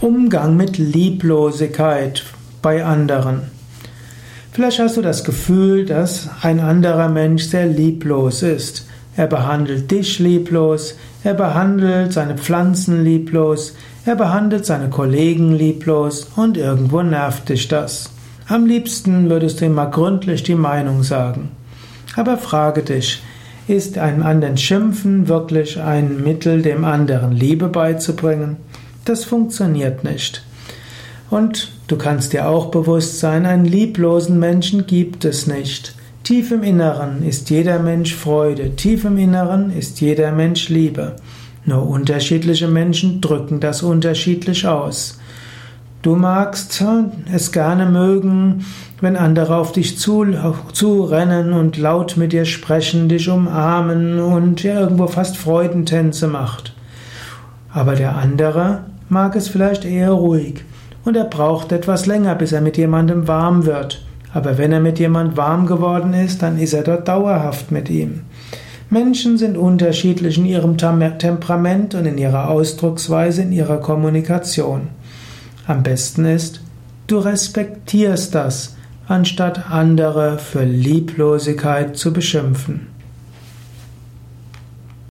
Umgang mit Lieblosigkeit bei anderen. Vielleicht hast du das Gefühl, dass ein anderer Mensch sehr lieblos ist. Er behandelt dich lieblos, er behandelt seine Pflanzen lieblos, er behandelt seine Kollegen lieblos und irgendwo nervt dich das. Am liebsten würdest du ihm mal gründlich die Meinung sagen. Aber frage dich, ist einem anderen Schimpfen wirklich ein Mittel, dem anderen Liebe beizubringen? Das funktioniert nicht. Und du kannst dir auch bewusst sein, einen lieblosen Menschen gibt es nicht. Tief im Inneren ist jeder Mensch Freude, tief im Inneren ist jeder Mensch Liebe. Nur unterschiedliche Menschen drücken das unterschiedlich aus. Du magst es gerne mögen, wenn andere auf dich zu, zurennen und laut mit dir sprechen, dich umarmen und dir irgendwo fast Freudentänze macht. Aber der andere mag es vielleicht eher ruhig und er braucht etwas länger, bis er mit jemandem warm wird. Aber wenn er mit jemand warm geworden ist, dann ist er dort dauerhaft mit ihm. Menschen sind unterschiedlich in ihrem Temperament und in ihrer Ausdrucksweise, in ihrer Kommunikation. Am besten ist, du respektierst das, anstatt andere für Lieblosigkeit zu beschimpfen.